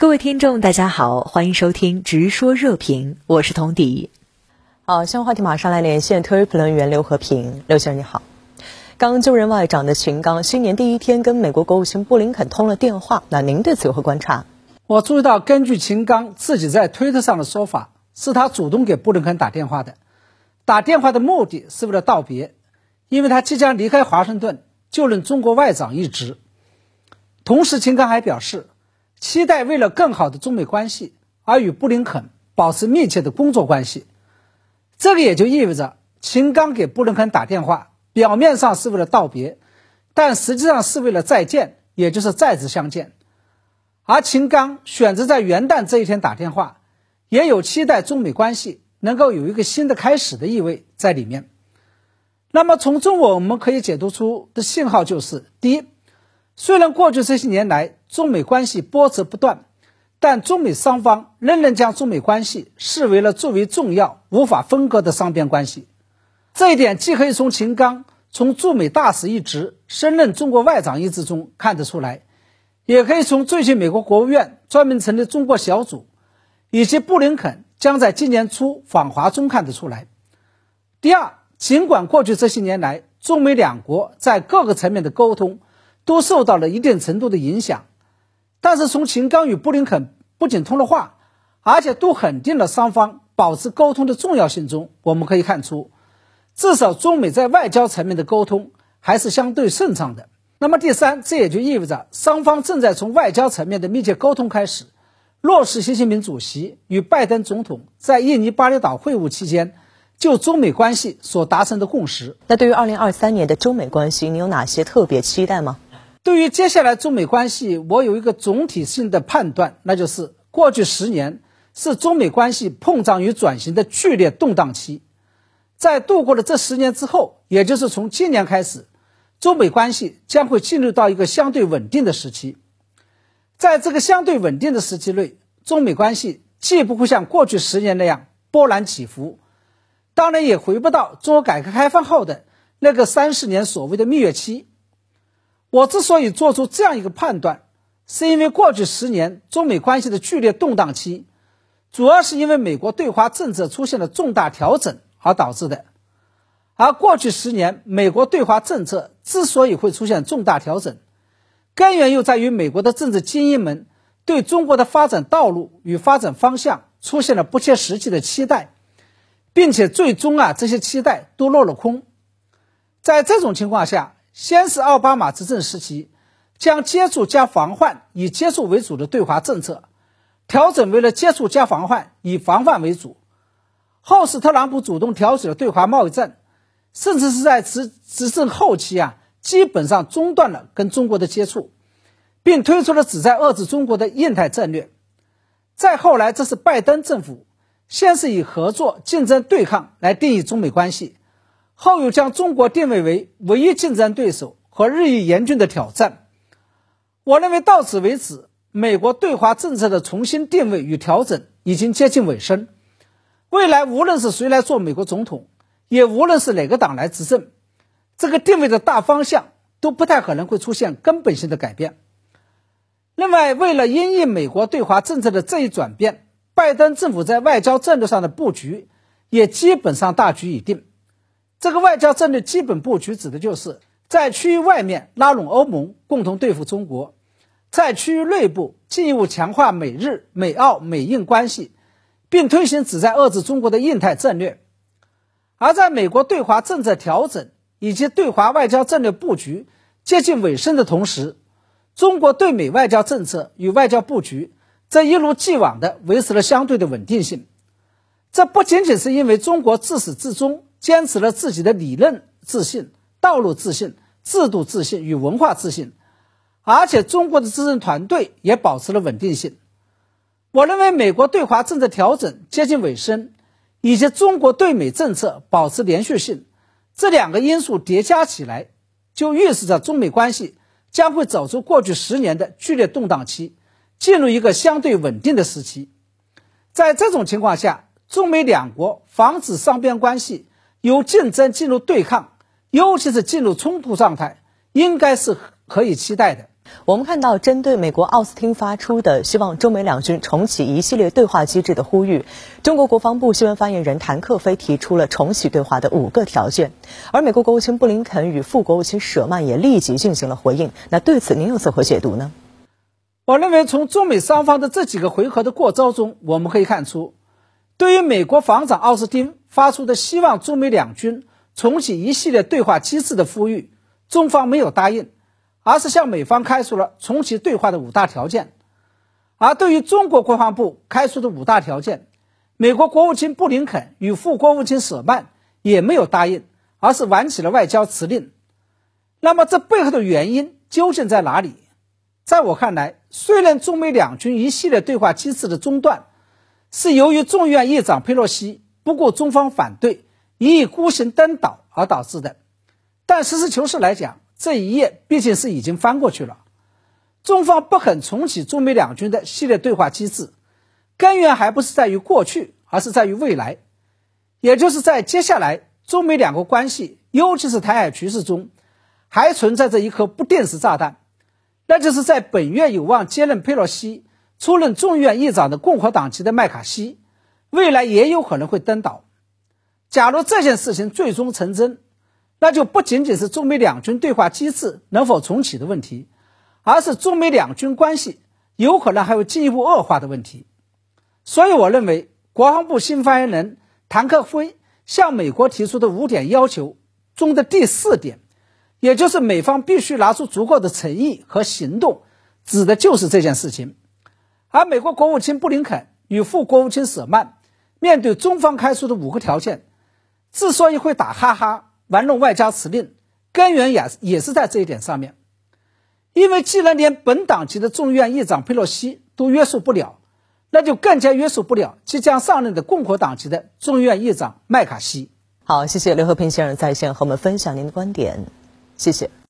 各位听众，大家好，欢迎收听《直说热评》，我是童迪。好，相关话题马上来连线特约评论员刘和平，刘先生你好。刚就任外长的秦刚，新年第一天跟美国国务卿布林肯通了电话，那您对此有何观察？我注意到，根据秦刚自己在推特上的说法，是他主动给布林肯打电话的，打电话的目的是为了道别，因为他即将离开华盛顿就任中国外长一职。同时，秦刚还表示。期待为了更好的中美关系而与布林肯保持密切的工作关系，这个也就意味着秦刚给布林肯打电话，表面上是为了道别，但实际上是为了再见，也就是再次相见。而秦刚选择在元旦这一天打电话，也有期待中美关系能够有一个新的开始的意味在里面。那么从中我们可以解读出的信号就是：第一。虽然过去这些年来中美关系波折不断，但中美双方仍然将中美关系视为了最为重要、无法分割的双边关系。这一点既可以从秦刚从驻美大使一职升任中国外长一职中看得出来，也可以从最近美国国务院专门成立中国小组，以及布林肯将在今年初访华中看得出来。第二，尽管过去这些年来中美两国在各个层面的沟通，都受到了一定程度的影响，但是从秦刚与布林肯不仅通了话，而且都肯定了双方保持沟通的重要性中，我们可以看出，至少中美在外交层面的沟通还是相对顺畅的。那么第三，这也就意味着双方正在从外交层面的密切沟通开始，落实习近平主席与拜登总统在印尼巴厘岛会晤期间就中美关系所达成的共识。那对于二零二三年的中美关系，你有哪些特别期待吗？对于接下来中美关系，我有一个总体性的判断，那就是过去十年是中美关系碰撞与转型的剧烈动荡期，在度过了这十年之后，也就是从今年开始，中美关系将会进入到一个相对稳定的时期。在这个相对稳定的时期内，中美关系既不会像过去十年那样波澜起伏，当然也回不到中国改革开放后的那个三十年所谓的蜜月期。我之所以做出这样一个判断，是因为过去十年中美关系的剧烈动荡期，主要是因为美国对华政策出现了重大调整而导致的。而过去十年美国对华政策之所以会出现重大调整，根源又在于美国的政治精英们对中国的发展道路与发展方向出现了不切实际的期待，并且最终啊这些期待都落了空。在这种情况下。先是奥巴马执政时期，将接触加防范以接触为主的对华政策调整为了接触加防范以防范为主。后是特朗普主动挑起了对华贸易战，甚至是在执执政后期啊，基本上中断了跟中国的接触，并推出了旨在遏制中国的印太战略。再后来，这是拜登政府先是以合作、竞争、对抗来定义中美关系。后又将中国定位为唯一竞争对手和日益严峻的挑战。我认为到此为止，美国对华政策的重新定位与调整已经接近尾声。未来无论是谁来做美国总统，也无论是哪个党来执政，这个定位的大方向都不太可能会出现根本性的改变。另外，为了因应美国对华政策的这一转变，拜登政府在外交战略上的布局也基本上大局已定。这个外交战略基本布局指的就是在区域外面拉拢欧盟，共同对付中国；在区域内部进一步强化美日、美澳、美印关系，并推行旨在遏制中国的印太战略。而在美国对华政策调整以及对华外交战略布局接近尾声的同时，中国对美外交政策与外交布局则一如既往地维持了相对的稳定性。这不仅仅是因为中国自始至终。坚持了自己的理论自信、道路自信、制度自信与文化自信，而且中国的执政团队也保持了稳定性。我认为，美国对华政策调整接近尾声，以及中国对美政策保持连续性，这两个因素叠加起来，就预示着中美关系将会走出过去十年的剧烈动荡期，进入一个相对稳定的时期。在这种情况下，中美两国防止双边关系。由竞争进入对抗，尤其是进入冲突状态，应该是可以期待的。我们看到，针对美国奥斯汀发出的希望中美两军重启一系列对话机制的呼吁，中国国防部新闻发言人谭克飞提出了重启对话的五个条件，而美国国务卿布林肯与副国务卿舍曼也立即进行了回应。那对此您又作何解读呢？我认为，从中美双方的这几个回合的过招中，我们可以看出，对于美国防长奥斯汀发出的希望中美两军重启一系列对话机制的呼吁，中方没有答应。而是向美方开出了重启对话的五大条件，而对于中国国防部开出的五大条件，美国国务卿布林肯与副国务卿舍曼也没有答应，而是玩起了外交辞令。那么这背后的原因究竟在哪里？在我看来，虽然中美两军一系列对话机制的中断是由于众议院议长佩洛西不顾中方反对，一意孤行登岛而导致的，但实事求是来讲。这一页毕竟是已经翻过去了，中方不肯重启中美两军的系列对话机制，根源还不是在于过去，而是在于未来，也就是在接下来中美两国关系，尤其是台海局势中，还存在着一颗不定时炸弹，那就是在本月有望接任佩洛西、出任众议院议长的共和党籍的麦卡锡，未来也有可能会登岛。假如这件事情最终成真，那就不仅仅是中美两军对话机制能否重启的问题，而是中美两军关系有可能还会进一步恶化的问题。所以，我认为国防部新发言人谭克辉向美国提出的五点要求中的第四点，也就是美方必须拿出足够的诚意和行动，指的就是这件事情。而美国国务卿布林肯与副国务卿舍曼面对中方开出的五个条件，之所以会打哈哈。玩弄外交辞令，根源也也是在这一点上面。因为既然连本党籍的众议院议长佩洛西都约束不了，那就更加约束不了即将上任的共和党籍的众议院议长麦卡锡。好，谢谢刘和平先生在线和我们分享您的观点，谢谢。